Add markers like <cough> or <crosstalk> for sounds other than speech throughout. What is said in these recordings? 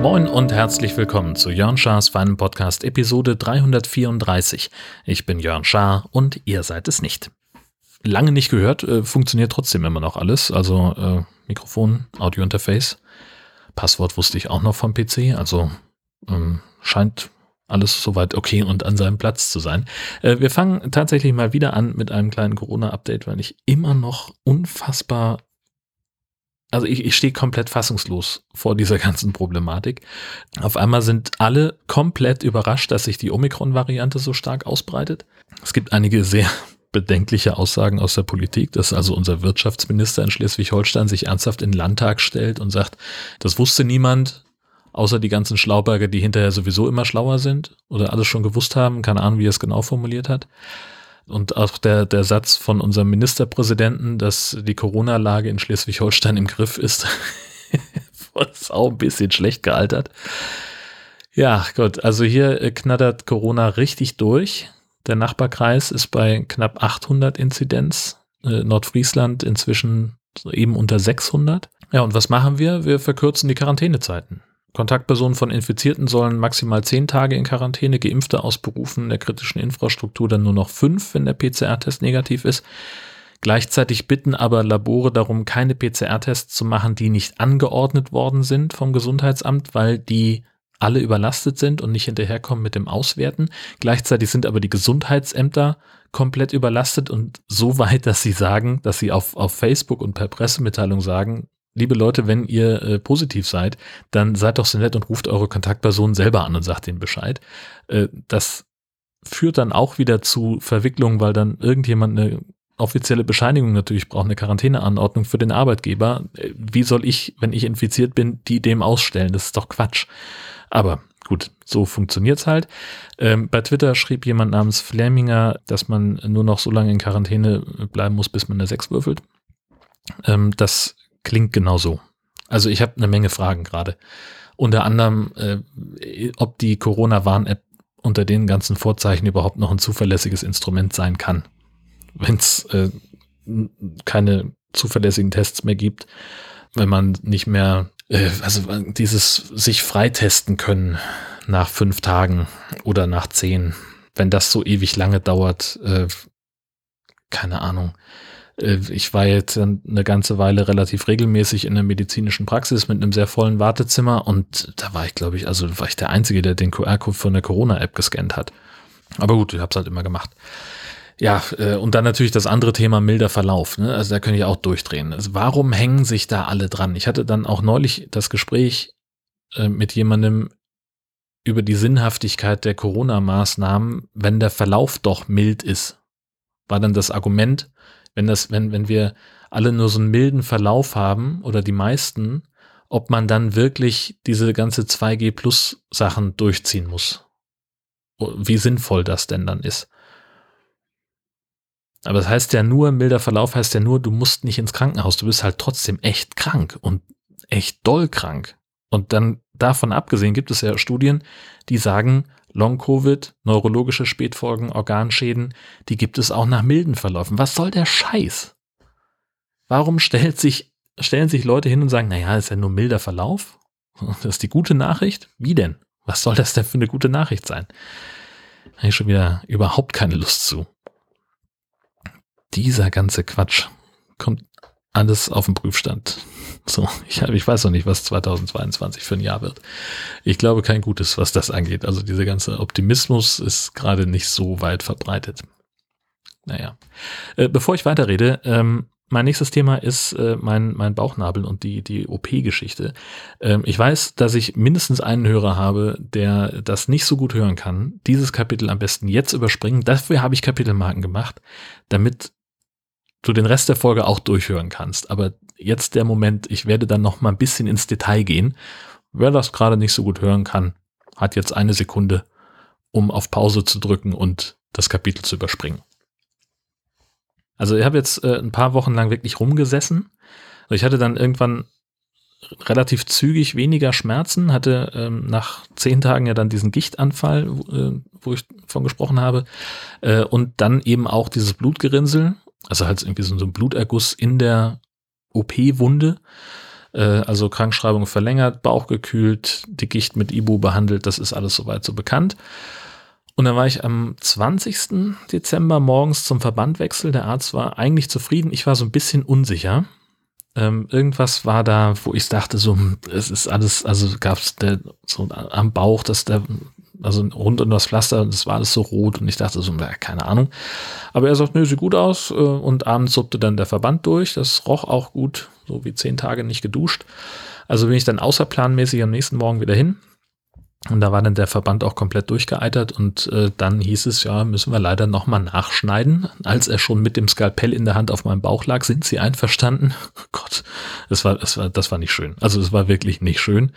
Moin und herzlich willkommen zu Jörn Schars feinen Podcast Episode 334. Ich bin Jörn Schaar und ihr seid es nicht. Lange nicht gehört, äh, funktioniert trotzdem immer noch alles. Also äh, Mikrofon, Audiointerface. Passwort wusste ich auch noch vom PC, also ähm, scheint alles soweit okay und an seinem Platz zu sein. Äh, wir fangen tatsächlich mal wieder an mit einem kleinen Corona-Update, weil ich immer noch unfassbar, also ich, ich stehe komplett fassungslos vor dieser <laughs> ganzen Problematik. Auf einmal sind alle komplett überrascht, dass sich die Omikron-Variante so stark ausbreitet. Es gibt einige sehr <laughs> bedenkliche Aussagen aus der Politik, dass also unser Wirtschaftsminister in Schleswig-Holstein sich ernsthaft in den Landtag stellt und sagt, das wusste niemand, außer die ganzen Schlauberger, die hinterher sowieso immer schlauer sind oder alles schon gewusst haben, keine Ahnung, wie er es genau formuliert hat. Und auch der, der Satz von unserem Ministerpräsidenten, dass die Corona-Lage in Schleswig-Holstein im Griff ist, <laughs> ist auch ein bisschen schlecht gealtert. Ja, Gott, also hier äh, knattert Corona richtig durch. Der Nachbarkreis ist bei knapp 800 Inzidenz. Äh, Nordfriesland inzwischen eben unter 600. Ja, und was machen wir? Wir verkürzen die Quarantänezeiten. Kontaktpersonen von Infizierten sollen maximal zehn Tage in Quarantäne, Geimpfte aus Berufen der kritischen Infrastruktur dann nur noch fünf, wenn der PCR-Test negativ ist. Gleichzeitig bitten aber Labore darum, keine PCR-Tests zu machen, die nicht angeordnet worden sind vom Gesundheitsamt, weil die alle überlastet sind und nicht hinterherkommen mit dem Auswerten. Gleichzeitig sind aber die Gesundheitsämter komplett überlastet und so weit, dass sie sagen, dass sie auf, auf Facebook und per Pressemitteilung sagen, liebe Leute, wenn ihr äh, positiv seid, dann seid doch so nett und ruft eure Kontaktpersonen selber an und sagt ihnen Bescheid. Äh, das führt dann auch wieder zu Verwicklungen, weil dann irgendjemand eine offizielle Bescheinigung natürlich braucht, eine Quarantäneanordnung für den Arbeitgeber. Äh, wie soll ich, wenn ich infiziert bin, die dem ausstellen? Das ist doch Quatsch. Aber gut, so funktioniert's halt. Ähm, bei Twitter schrieb jemand namens Fleminger, dass man nur noch so lange in Quarantäne bleiben muss, bis man eine 6 würfelt. Ähm, das klingt genau so. Also ich habe eine Menge Fragen gerade. Unter anderem, äh, ob die Corona-Warn-App unter den ganzen Vorzeichen überhaupt noch ein zuverlässiges Instrument sein kann. Wenn es äh, keine zuverlässigen Tests mehr gibt, wenn man nicht mehr, äh, also dieses sich freitesten können nach fünf Tagen oder nach zehn, wenn das so ewig lange dauert, äh, keine Ahnung. Äh, ich war jetzt eine ganze Weile relativ regelmäßig in der medizinischen Praxis mit einem sehr vollen Wartezimmer und da war ich, glaube ich, also war ich der Einzige, der den QR-Code von der Corona-App gescannt hat. Aber gut, ich habe es halt immer gemacht. Ja, äh, und dann natürlich das andere Thema milder Verlauf. Ne? Also da könnte ich auch durchdrehen. Also warum hängen sich da alle dran? Ich hatte dann auch neulich das Gespräch äh, mit jemandem über die Sinnhaftigkeit der Corona-Maßnahmen, wenn der Verlauf doch mild ist. War dann das Argument, wenn das, wenn, wenn wir alle nur so einen milden Verlauf haben oder die meisten, ob man dann wirklich diese ganze 2G Plus Sachen durchziehen muss. Wie sinnvoll das denn dann ist. Aber das heißt ja nur, milder Verlauf heißt ja nur, du musst nicht ins Krankenhaus, du bist halt trotzdem echt krank und echt doll krank. Und dann davon abgesehen gibt es ja Studien, die sagen, Long-Covid, neurologische Spätfolgen, Organschäden, die gibt es auch nach milden Verläufen. Was soll der Scheiß? Warum stellt sich, stellen sich Leute hin und sagen, naja, ist ja nur milder Verlauf? <laughs> Das ist die gute Nachricht? Wie denn? Was soll das denn für eine gute Nachricht sein? Da habe ich schon wieder überhaupt keine Lust zu. Dieser ganze Quatsch kommt alles auf den Prüfstand. So, ich, ich weiß noch nicht, was 2022 für ein Jahr wird. Ich glaube kein Gutes, was das angeht. Also dieser ganze Optimismus ist gerade nicht so weit verbreitet. Naja. Äh, bevor ich weiterrede, ähm, mein nächstes Thema ist äh, mein, mein Bauchnabel und die, die OP-Geschichte. Ähm, ich weiß, dass ich mindestens einen Hörer habe, der das nicht so gut hören kann. Dieses Kapitel am besten jetzt überspringen. Dafür habe ich Kapitelmarken gemacht, damit du den Rest der Folge auch durchhören kannst. Aber jetzt der Moment, ich werde dann noch mal ein bisschen ins Detail gehen. Wer das gerade nicht so gut hören kann, hat jetzt eine Sekunde, um auf Pause zu drücken und das Kapitel zu überspringen. Also ich habe jetzt äh, ein paar Wochen lang wirklich rumgesessen. Ich hatte dann irgendwann relativ zügig weniger Schmerzen, hatte ähm, nach zehn Tagen ja dann diesen Gichtanfall, äh, wo ich von gesprochen habe, äh, und dann eben auch dieses Blutgerinnsel, also halt irgendwie so, ein Bluterguss in der OP-Wunde, äh, also Krankschreibung verlängert, Bauch gekühlt, die Gicht mit Ibu behandelt, das ist alles soweit so bekannt. Und dann war ich am 20. Dezember morgens zum Verbandwechsel. Der Arzt war eigentlich zufrieden. Ich war so ein bisschen unsicher. Ähm, irgendwas war da, wo ich dachte, so, hm, es ist alles, also gab es so am Bauch, dass der, also rund um das Pflaster, das war alles so rot und ich dachte so, na, keine Ahnung. Aber er sagt, nö, sieht gut aus äh, und abends suppte dann der Verband durch. Das roch auch gut, so wie zehn Tage nicht geduscht. Also bin ich dann außerplanmäßig am nächsten Morgen wieder hin und da war dann der Verband auch komplett durchgeeitert und äh, dann hieß es, ja, müssen wir leider nochmal nachschneiden. Als er schon mit dem Skalpell in der Hand auf meinem Bauch lag, sind sie einverstanden. <laughs> Oh Gott, das war, das war, das war nicht schön. Also es war wirklich nicht schön.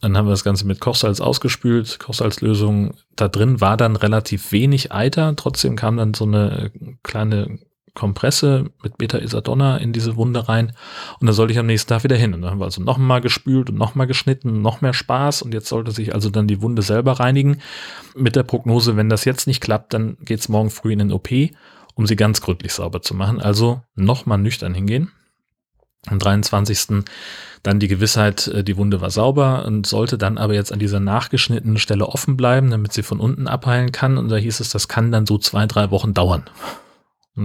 Dann haben wir das Ganze mit Kochsalz ausgespült, Kochsalzlösung. Da drin war dann relativ wenig Eiter. Trotzdem kam dann so eine kleine Kompresse mit Beta-Isadonna in diese Wunde rein und dann sollte ich am nächsten Tag wieder hin. Und dann haben wir also nochmal gespült und nochmal geschnitten, noch mehr Spaß und jetzt sollte sich also dann die Wunde selber reinigen. Mit der Prognose, wenn das jetzt nicht klappt, dann geht's morgen früh in den OP, um sie ganz gründlich sauber zu machen. Also nochmal nüchtern hingehen. Am 23. dann die Gewissheit, äh, die Wunde war sauber und sollte dann aber jetzt an dieser nachgeschnittenen Stelle offen bleiben, damit sie von unten abheilen kann. Und da hieß es, das kann dann so zwei, drei Wochen dauern.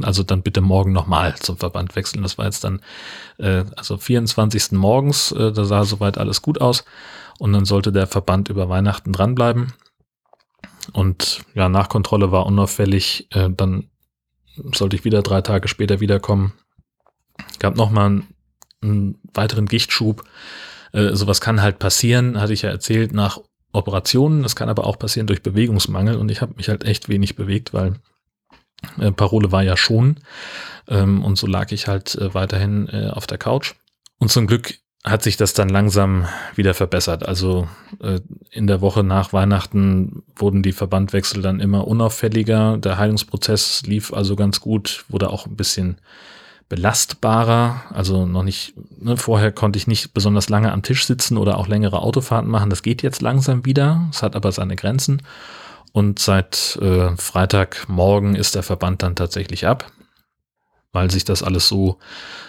Also dann bitte morgen nochmal zum Verband wechseln. Das war jetzt dann äh, also 24. morgens, äh, da sah soweit alles gut aus. Und dann sollte der Verband über Weihnachten dranbleiben. Und ja, Nachkontrolle war unauffällig. Äh, dann sollte ich wieder drei Tage später wiederkommen. Gab nochmal einen, einen weiteren Gichtschub. Äh, sowas kann halt passieren, hatte ich ja erzählt, nach Operationen. Das kann aber auch passieren durch Bewegungsmangel. Und ich habe mich halt echt wenig bewegt, weil äh, Parole war ja schon. Ähm, und so lag ich halt äh, weiterhin äh, auf der Couch. Und zum Glück hat sich das dann langsam wieder verbessert. Also äh, in der Woche nach Weihnachten wurden die Verbandwechsel dann immer unauffälliger. Der Heilungsprozess lief also ganz gut, wurde auch ein bisschen belastbarer. Also noch nicht, ne, vorher konnte ich nicht besonders lange am Tisch sitzen oder auch längere Autofahrten machen. Das geht jetzt langsam wieder. Es hat aber seine Grenzen. Und seit äh, Freitagmorgen ist der Verband dann tatsächlich ab, weil sich das alles so,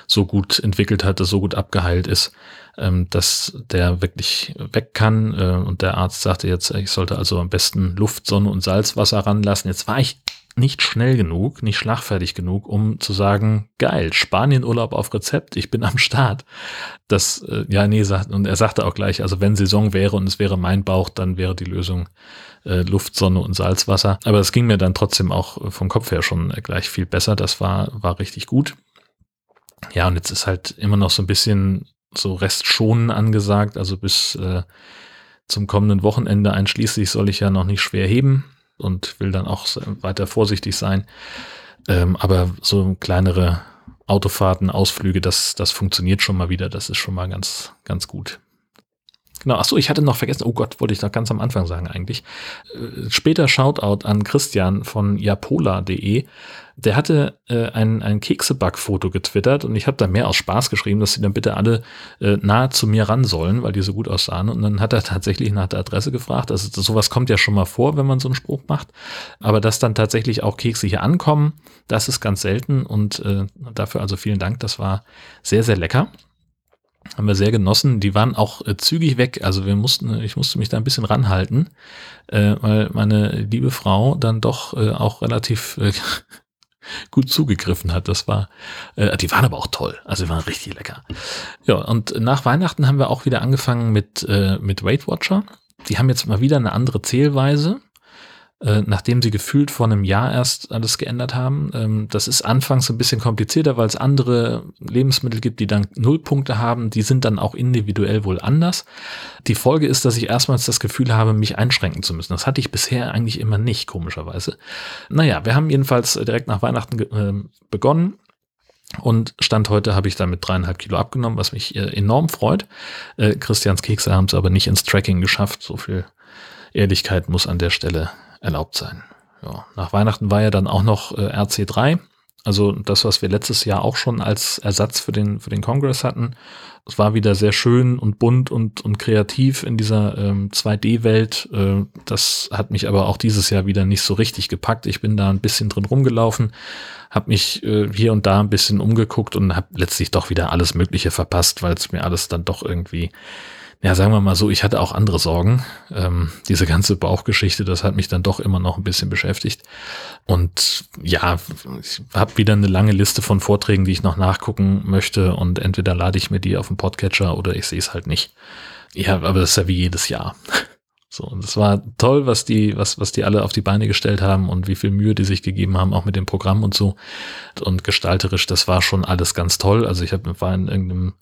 so gut entwickelt hat, so gut abgeheilt ist, ähm, dass der wirklich weg kann. Äh, und der Arzt sagte jetzt, ich sollte also am besten Luft, Sonne und Salzwasser ranlassen. Jetzt war ich nicht schnell genug, nicht schlagfertig genug, um zu sagen, geil, Spanienurlaub auf Rezept, ich bin am Start. Das, äh, ja, nee, sagt, und er sagte auch gleich, also wenn Saison wäre und es wäre mein Bauch, dann wäre die Lösung äh, Luft, Sonne und Salzwasser. Aber es ging mir dann trotzdem auch vom Kopf her schon gleich viel besser. Das war, war richtig gut. Ja, und jetzt ist halt immer noch so ein bisschen so Restschonen angesagt. Also bis äh, zum kommenden Wochenende einschließlich soll ich ja noch nicht schwer heben und will dann auch weiter vorsichtig sein. Ähm, aber so kleinere Autofahrten, Ausflüge, das, das funktioniert schon mal wieder. Das ist schon mal ganz, ganz gut. Genau, achso, ich hatte noch vergessen, oh Gott, wollte ich noch ganz am Anfang sagen eigentlich. Äh, später Shoutout an Christian von japola.de. Der hatte äh, ein, ein Kekseback-Foto getwittert und ich habe da mehr aus Spaß geschrieben, dass sie dann bitte alle äh, nahe zu mir ran sollen, weil die so gut aussahen. Und dann hat er tatsächlich nach der Adresse gefragt. Also sowas kommt ja schon mal vor, wenn man so einen Spruch macht. Aber dass dann tatsächlich auch Kekse hier ankommen, das ist ganz selten. Und äh, dafür also vielen Dank. Das war sehr, sehr lecker haben wir sehr genossen. Die waren auch äh, zügig weg. Also wir mussten, ich musste mich da ein bisschen ranhalten, äh, weil meine liebe Frau dann doch äh, auch relativ äh, <laughs> gut zugegriffen hat. Das war, äh, die waren aber auch toll. Also die waren richtig lecker. Ja, und nach Weihnachten haben wir auch wieder angefangen mit, äh, mit Weight Watcher. Die haben jetzt mal wieder eine andere Zählweise. Äh, nachdem sie gefühlt vor einem Jahr erst alles geändert haben. Ähm, das ist anfangs ein bisschen komplizierter, weil es andere Lebensmittel gibt, die dann Nullpunkte haben. Die sind dann auch individuell wohl anders. Die Folge ist, dass ich erstmals das Gefühl habe, mich einschränken zu müssen. Das hatte ich bisher eigentlich immer nicht, komischerweise. Naja, wir haben jedenfalls direkt nach Weihnachten äh, begonnen. Und Stand heute habe ich damit dreieinhalb Kilo abgenommen, was mich äh, enorm freut. Äh, Christians Kekse haben es aber nicht ins Tracking geschafft. So viel Ehrlichkeit muss an der Stelle erlaubt sein. Ja, nach Weihnachten war ja dann auch noch äh, RC3, Also das, was wir letztes Jahr auch schon als Ersatz für den, für den Congress hatten. Es war wieder sehr schön und bunt und, und kreativ in dieser ähm, 2D-Welt. Äh, das hat mich aber auch dieses Jahr wieder nicht so richtig gepackt. Ich bin da ein bisschen drin rumgelaufen, habe mich äh, hier und da ein bisschen umgeguckt und habe letztlich doch wieder alles Mögliche verpasst, weil es mir alles dann doch irgendwie ja, sagen wir mal so, ich hatte auch andere Sorgen. Ähm, diese ganze Bauchgeschichte, das hat mich dann doch immer noch ein bisschen beschäftigt. Und ja, ich habe wieder eine lange Liste von Vorträgen, die ich noch nachgucken möchte. Und entweder lade ich mir die auf den Podcatcher oder ich sehe es halt nicht. Ja, aber das ist ja wie jedes Jahr. <laughs> So, und es war toll, was die, was, was die alle auf die Beine gestellt haben und wie viel Mühe die sich gegeben haben, auch mit dem Programm und so. Und gestalterisch, das war schon alles ganz toll. Also ich hab, war in irgendeinem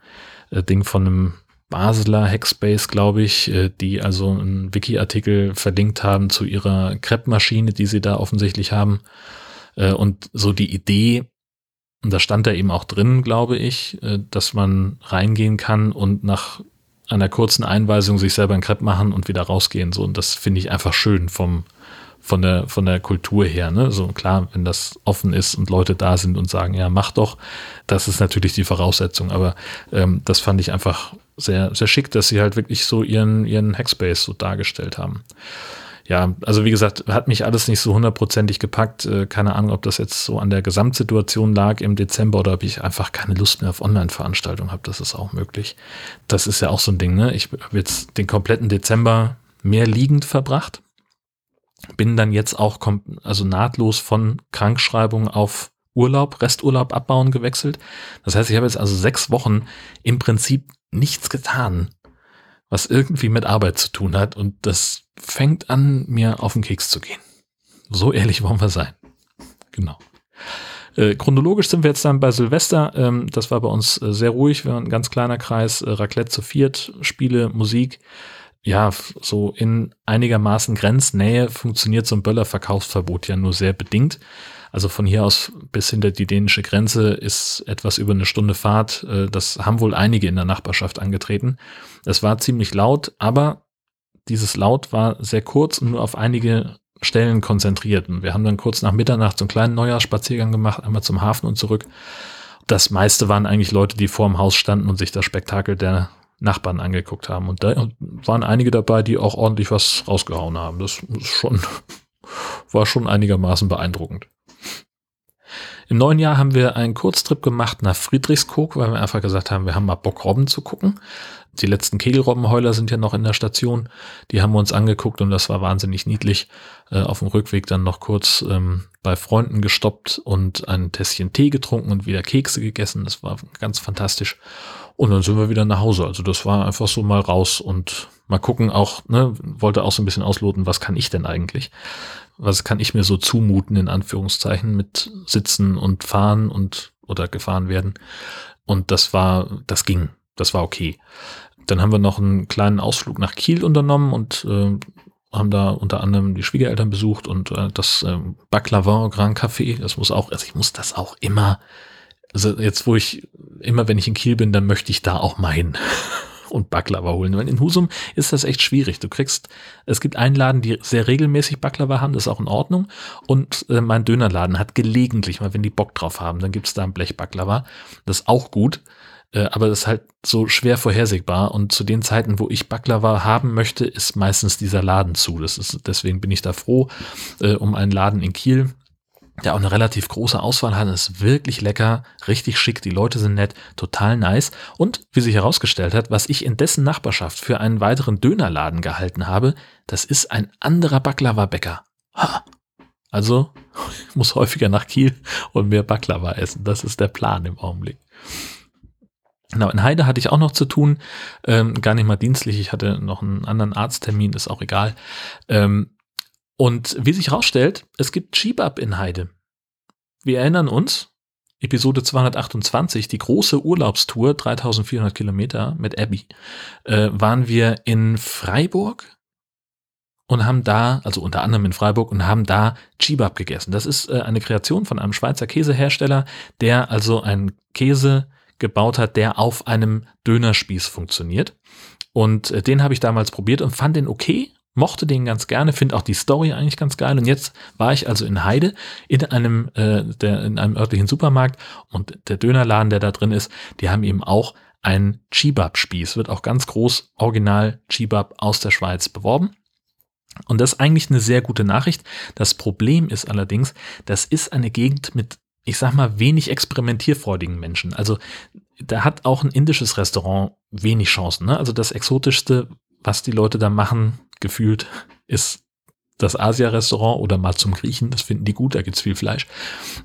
äh, Ding von einem Basler Hackspace, glaube ich, äh, die also einen Wiki-Artikel verlinkt haben zu ihrer Crepe-Maschine, die sie da offensichtlich haben. Äh, und so die Idee, und da stand da eben auch drin, glaube ich, äh, dass man reingehen kann und nach einer kurzen Einweisung sich selber ein Crepe machen und wieder rausgehen. So, und das finde ich einfach schön vom, von der, von der Kultur her. Ne? So klar, wenn das offen ist und Leute da sind und sagen, ja, mach doch, das ist natürlich die Voraussetzung. Aber ähm, das fand ich einfach sehr, sehr schick, dass sie halt wirklich so ihren, ihren Hackspace so dargestellt haben. Ja, also wie gesagt, hat mich alles nicht so hundertprozentig gepackt. Äh, keine Ahnung, ob das jetzt so an der Gesamtsituation lag im Dezember oder ob ich einfach keine Lust mehr auf Online-Veranstaltungen habe. Das ist auch möglich. Das ist ja auch so ein Ding, ne? Ich habe jetzt den kompletten Dezember mehr liegend verbracht. Bin dann jetzt auch also nahtlos von Krankschreibung auf Urlaub, Resturlaub abbauen gewechselt. Das heißt, ich habe jetzt also sechs Wochen im Prinzip nichts getan, was irgendwie mit Arbeit zu tun hat und das fängt an, mir auf den Keks zu gehen. So ehrlich wollen wir sein. Genau. Äh, chronologisch sind wir jetzt dann bei Silvester. Ähm, das war bei uns äh, sehr ruhig. Wir waren ein ganz kleiner Kreis. Äh, Raclette zu viert, Spiele, Musik. Ja, so in einigermaßen Grenznähe funktioniert so ein Böller-Verkaufsverbot ja nur sehr bedingt. Also von hier aus bis hinter die dänische Grenze ist etwas über eine Stunde Fahrt. Äh, das haben wohl einige in der Nachbarschaft angetreten. Es war ziemlich laut, aber dieses Laut war sehr kurz und nur auf einige Stellen konzentriert. Und wir haben dann kurz nach Mitternacht so einen kleinen Neujahrsspaziergang gemacht, einmal zum Hafen und zurück. Das meiste waren eigentlich Leute, die vor dem Haus standen und sich das Spektakel der Nachbarn angeguckt haben. Und da waren einige dabei, die auch ordentlich was rausgehauen haben. Das ist schon, war schon einigermaßen beeindruckend. Im neuen Jahr haben wir einen Kurztrip gemacht nach Friedrichskoog, weil wir einfach gesagt haben, wir haben mal Bock, Robben zu gucken. Die letzten Kegelrobbenheuler sind ja noch in der Station. Die haben wir uns angeguckt und das war wahnsinnig niedlich. Äh, auf dem Rückweg dann noch kurz ähm, bei Freunden gestoppt und ein Tässchen Tee getrunken und wieder Kekse gegessen. Das war ganz fantastisch. Und dann sind wir wieder nach Hause. Also das war einfach so mal raus und mal gucken auch, ne, wollte auch so ein bisschen ausloten, was kann ich denn eigentlich? Was kann ich mir so zumuten, in Anführungszeichen, mit Sitzen und Fahren und oder gefahren werden. Und das war, das ging, das war okay. Dann haben wir noch einen kleinen Ausflug nach Kiel unternommen und äh, haben da unter anderem die Schwiegereltern besucht und äh, das äh, Baklava Grand Café. Das muss auch, also ich muss das auch immer, also jetzt wo ich, immer wenn ich in Kiel bin, dann möchte ich da auch mal hin. <laughs> und Baklava holen. Weil in Husum ist das echt schwierig. Du kriegst, es gibt einen Laden, die sehr regelmäßig Baklava haben, das ist auch in Ordnung. Und äh, mein Dönerladen hat gelegentlich mal, wenn die Bock drauf haben, dann gibt's da ein Blech Baklava. Das ist auch gut. Äh, aber das ist halt so schwer vorhersehbar. Und zu den Zeiten, wo ich Baklava haben möchte, ist meistens dieser Laden zu. Das ist, deswegen bin ich da froh äh, um einen Laden in Kiel der auch eine relativ große Auswahl hat, ist wirklich lecker, richtig schick, die Leute sind nett, total nice. Und wie sich herausgestellt hat, was ich in dessen Nachbarschaft für einen weiteren Dönerladen gehalten habe, das ist ein anderer Baklava-Bäcker. Also, <laughs> ich muss häufiger nach Kiel und mehr Baklava essen. Das ist der Plan im Augenblick. Genau, in Heide hatte ich auch noch zu tun, ähm, gar nicht mal dienstlich, ich hatte noch einen anderen Arzttermin, ist auch egal. Ähm, und wie sich herausstellt, es gibt Cheap-Up in Heide. Wir erinnern uns, Episode 228, die große Urlaubstour, 3400 Kilometer mit Abby, äh, waren wir in Freiburg und haben da, also unter anderem in Freiburg, und haben da Chibab gegessen. Das ist äh, eine Kreation von einem Schweizer Käsehersteller, der also einen Käse gebaut hat, der auf einem Dönerspieß funktioniert. Und äh, den habe ich damals probiert und fand den okay mochte den ganz gerne, finde auch die Story eigentlich ganz geil. Und jetzt war ich also in Heide in einem, äh, der, in einem örtlichen Supermarkt und der Dönerladen, der da drin ist, die haben eben auch einen Chibab-Spieß, wird auch ganz groß original Chibab aus der Schweiz beworben. Und das ist eigentlich eine sehr gute Nachricht. Das Problem ist allerdings, das ist eine Gegend mit, ich sag mal, wenig experimentierfreudigen Menschen. Also da hat auch ein indisches Restaurant wenig Chancen. Ne? Also das exotischste, was die Leute da machen, gefühlt, ist das Asia-Restaurant oder mal zum Griechen, das finden die gut, da gibt's viel Fleisch.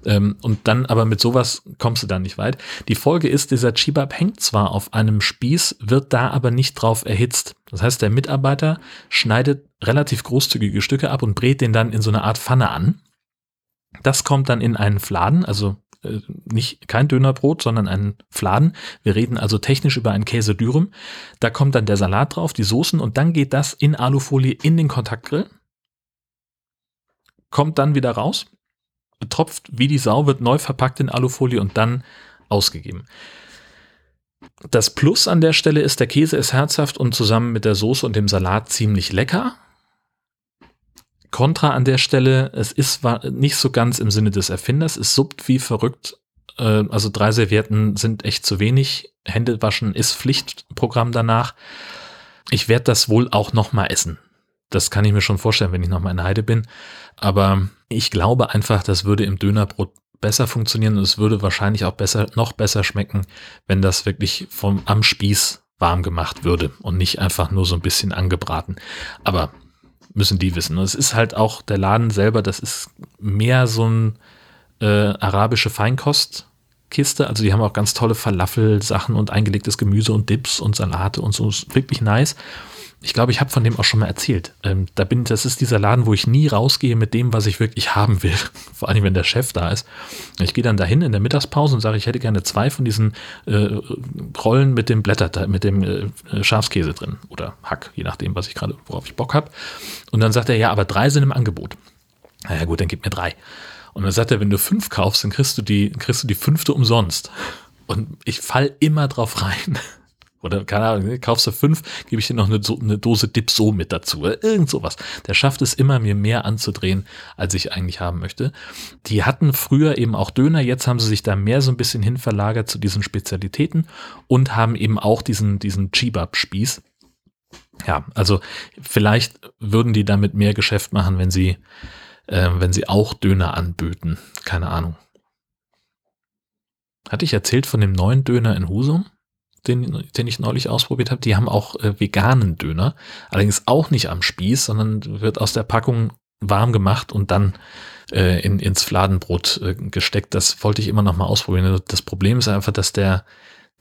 Ähm, und dann aber mit sowas kommst du dann nicht weit. Die Folge ist, dieser Chibab hängt zwar auf einem Spieß, wird da aber nicht drauf erhitzt. Das heißt, der Mitarbeiter schneidet relativ großzügige Stücke ab und brät den dann in so eine Art Pfanne an. Das kommt dann in einen Fladen, also äh, nicht kein Dönerbrot, sondern ein Fladen. Wir reden also technisch über ein Käse Dürüm. Da kommt dann der Salat drauf, die Soßen und dann geht das in Alufolie in den Kontaktgrill. Kommt dann wieder raus, tropft wie die Sau, wird neu verpackt in Alufolie und dann ausgegeben. Das Plus an der Stelle ist, der Käse ist herzhaft und zusammen mit der Soße und dem Salat ziemlich lecker. Kontra an der Stelle, es ist nicht so ganz im Sinne des Erfinders, es suppt wie verrückt. Äh, also drei Servietten sind echt zu wenig. Hände waschen ist Pflichtprogramm danach. Ich werde das wohl auch noch mal essen. Das kann ich mir schon vorstellen, wenn ich noch mal in Heide bin. Aber ich glaube einfach, das würde im Dönerbrot besser funktionieren und es würde wahrscheinlich auch besser, noch besser schmecken, wenn das wirklich vom, am Spieß warm gemacht würde und nicht einfach nur so ein bisschen angebraten. Aber müssen die wissen. Und es ist halt auch der Laden selber, das ist mehr so ein äh, arabische Feinkostkiste. Also die haben auch ganz tolle Falafel-Sachen und eingelegtes Gemüse und Dips und Salate und so. Ist wirklich nice. Ich glaube, ich habe von dem auch schon mal erzählt. Ähm, da bin, das ist dieser Laden, wo ich nie rausgehe mit dem, was ich wirklich haben will. <laughs> Vor allem, wenn der Chef da ist. Ich gehe dann dahin in der Mittagspause und sage, ich hätte gerne zwei von diesen äh, Rollen mit dem Blätter, mit dem äh, Schafskäse drin oder Hack, je nachdem, was ich gerade, worauf ich Bock habe. Und dann sagt er, ja, aber drei sind im Angebot. Naja, gut, dann gib mir drei. Und dann sagt er, wenn du fünf kaufst, dann kriegst du die, kriegst du die fünfte umsonst. Und ich fall immer drauf rein. Oder keine Ahnung, ne, kaufst du fünf, gebe ich dir noch eine, eine Dose Dipso mit dazu. Irgend sowas. Der schafft es immer, mir mehr anzudrehen, als ich eigentlich haben möchte. Die hatten früher eben auch Döner, jetzt haben sie sich da mehr so ein bisschen hin verlagert zu diesen Spezialitäten und haben eben auch diesen, diesen Chibab-Spieß. Ja, also vielleicht würden die damit mehr Geschäft machen, wenn sie, äh, wenn sie auch Döner anböten. Keine Ahnung. Hatte ich erzählt von dem neuen Döner in Husum? Den, den ich neulich ausprobiert habe, die haben auch äh, veganen Döner. Allerdings auch nicht am Spieß, sondern wird aus der Packung warm gemacht und dann äh, in, ins Fladenbrot äh, gesteckt. Das wollte ich immer noch mal ausprobieren. Das Problem ist einfach, dass der,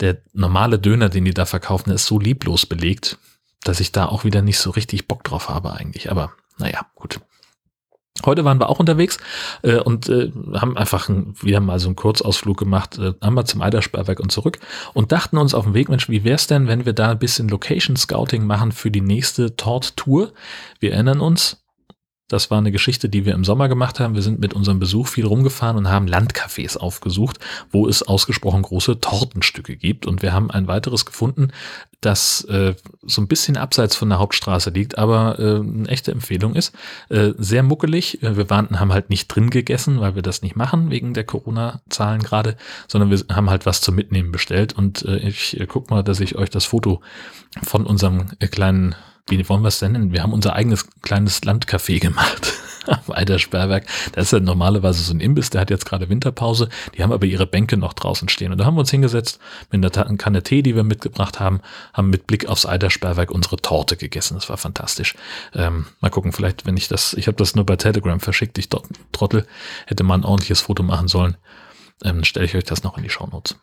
der normale Döner, den die da verkaufen, ist so lieblos belegt, dass ich da auch wieder nicht so richtig Bock drauf habe eigentlich. Aber naja, gut. Heute waren wir auch unterwegs äh, und äh, haben einfach ein, wieder mal so einen Kurzausflug gemacht, äh, einmal zum Eidersperrwerk und zurück und dachten uns auf dem Weg, Mensch, wie wär's denn, wenn wir da ein bisschen Location Scouting machen für die nächste Tort-Tour? Wir erinnern uns, das war eine Geschichte, die wir im Sommer gemacht haben. Wir sind mit unserem Besuch viel rumgefahren und haben Landcafés aufgesucht, wo es ausgesprochen große Tortenstücke gibt. Und wir haben ein weiteres gefunden, das äh, so ein bisschen abseits von der Hauptstraße liegt, aber äh, eine echte Empfehlung ist. Äh, sehr muckelig. Äh, wir waren, haben halt nicht drin gegessen, weil wir das nicht machen, wegen der Corona-Zahlen gerade, sondern wir haben halt was zum Mitnehmen bestellt. Und äh, ich äh, guck mal, dass ich euch das Foto von unserem äh, kleinen wie wollen wir es denn nennen? Wir haben unser eigenes kleines Landcafé gemacht <laughs> am Eidersperrwerk. Das ist ja normalerweise so ein Imbiss, der hat jetzt gerade Winterpause. Die haben aber ihre Bänke noch draußen stehen. Und da haben wir uns hingesetzt mit einer Kanne Tee, die wir mitgebracht haben, haben mit Blick aufs Eidersperrwerk unsere Torte gegessen. Das war fantastisch. Ähm, mal gucken, vielleicht, wenn ich das, ich habe das nur bei Telegram verschickt, ich Trottel, hätte mal ein ordentliches Foto machen sollen. Ähm, stelle ich euch das noch in die Shownotes.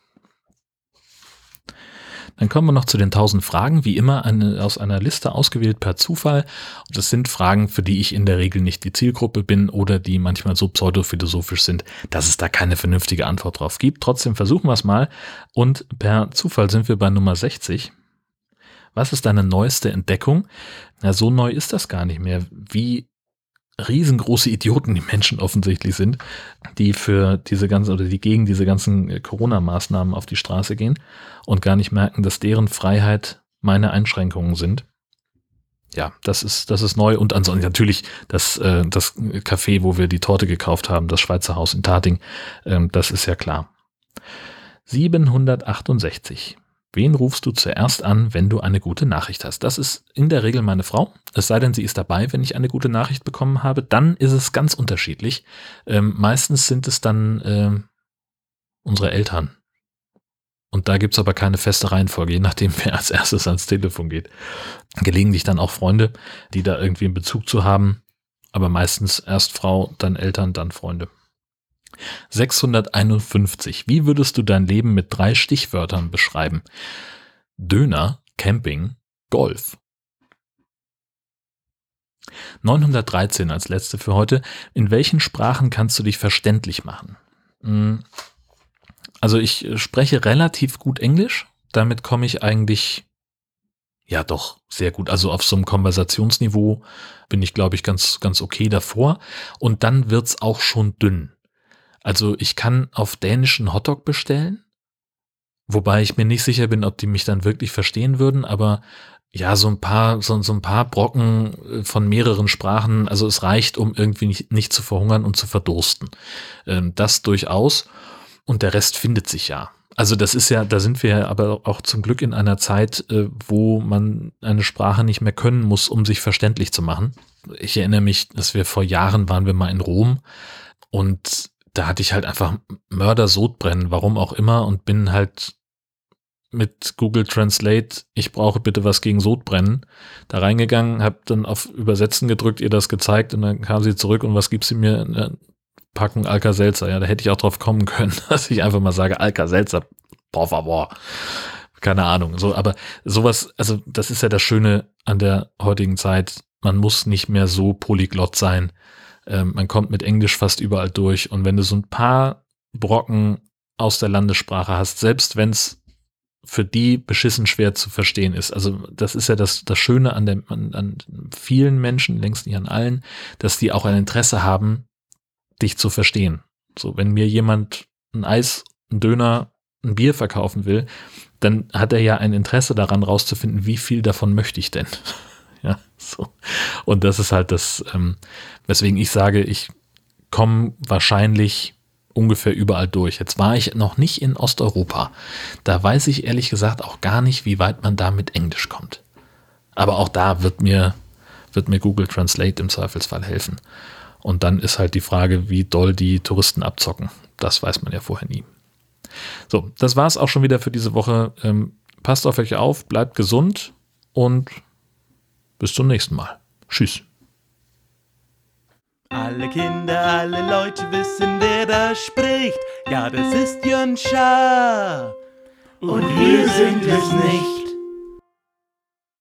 Dann kommen wir noch zu den 1000 Fragen, wie immer eine, aus einer Liste ausgewählt per Zufall. Das sind Fragen, für die ich in der Regel nicht die Zielgruppe bin oder die manchmal so pseudophilosophisch sind, dass es da keine vernünftige Antwort drauf gibt. Trotzdem versuchen wir es mal. Und per Zufall sind wir bei Nummer 60. Was ist deine neueste Entdeckung? Na, so neu ist das gar nicht mehr. Wie riesengroße Idioten die Menschen offensichtlich sind, die für diese ganzen oder die gegen diese ganzen äh, Corona-Maßnahmen auf die Straße gehen und gar nicht merken, dass deren Freiheit meine Einschränkungen sind. ja, das ist, das ist neu. Und ansonsten natürlich das, äh, das Café, wo wir die Torte gekauft haben, das Schweizer Haus in Tating, ähm, das ist ja klar. 768. Wen rufst du zuerst an, wenn du eine gute Nachricht hast? Das ist in der Regel meine Frau. Es sei denn, sie ist dabei, wenn ich eine gute Nachricht bekommen habe. Dann ist es ganz unterschiedlich. Ähm, meistens sind es dann äh, unsere Eltern. Und da gibt's aber keine feste Reihenfolge, je nachdem, <laughs> wer als erstes ans Telefon geht. Gelegentlich dann auch Freunde, die da irgendwie einen Bezug zu haben. Aber meistens erst Frau, dann Eltern, dann Freunde. 651. Wie würdest du dein Leben mit drei Stichwörtern beschreiben? Döner, Camping, Golf. 913 als letzte für heute. In welchen Sprachen kannst du dich verständlich machen? Hm. Also ich spreche relativ gut Englisch. Damit komme ich eigentlich ja doch sehr gut. Also auf so einem Konversationsniveau bin ich, glaube ich, ganz, ganz okay davor. Und dann wird's auch schon dünn. Also ich kann auf dänischen Hotdog bestellen, wobei ich mir nicht sicher bin, ob die mich dann wirklich verstehen würden, aber ja, so ein paar, so, so ein paar Brocken äh, von mehreren Sprachen, also es reicht, um irgendwie nicht, nicht zu verhungern und zu verdursten. Ähm, das durchaus. Und der Rest findet sich ja. Also das ist ja, da sind wir ja aber auch zum Glück in einer Zeit, äh, wo man eine Sprache nicht mehr können muss, um sich verständlich zu machen. Ich erinnere mich, dass wir vor Jahren waren wir mal in Rom und da hatte ich halt einfach Mörder-Sodbrennen, warum auch immer, und bin halt mit Google Translate, ich brauche bitte was gegen Sodbrennen, da reingegangen, habe dann auf Übersetzen gedrückt, ihr das gezeigt und dann kam sie zurück und was gibt sie mir? Eine Packung Alka-Seltzer. Ja, da hätte ich auch drauf kommen <laughs> können, dass ich einfach mal sage, Alka-Seltzer, por favor. Keine Ahnung. So, aber sowas, also das ist ja das Schöne an der heutigen Zeit. Man muss nicht mehr so polyglott sein, ähm, man kommt mit Englisch fast überall durch. Und wenn du so ein paar Brocken aus der Landessprache hast, selbst wenn es für die beschissen schwer zu verstehen ist. Also das ist ja das, das Schöne an, dem, an, an vielen Menschen, längst nicht an allen, dass die auch ein Interesse haben, dich zu verstehen. So, wenn mir jemand ein Eis, ein Döner, ein Bier verkaufen will, dann hat er ja ein Interesse daran rauszufinden, wie viel davon möchte ich denn. <laughs> Ja, so. Und das ist halt das, ähm, weswegen ich sage, ich komme wahrscheinlich ungefähr überall durch. Jetzt war ich noch nicht in Osteuropa. Da weiß ich ehrlich gesagt auch gar nicht, wie weit man da mit Englisch kommt. Aber auch da wird mir, wird mir Google Translate im Zweifelsfall helfen. Und dann ist halt die Frage, wie doll die Touristen abzocken. Das weiß man ja vorher nie. So, das war es auch schon wieder für diese Woche. Ähm, passt auf euch auf, bleibt gesund und bis zum nächsten Mal. Tschüss. Alle Kinder, alle Leute wissen, wer da spricht. Ja, das ist Jön Schaar. Und wir sind es nicht.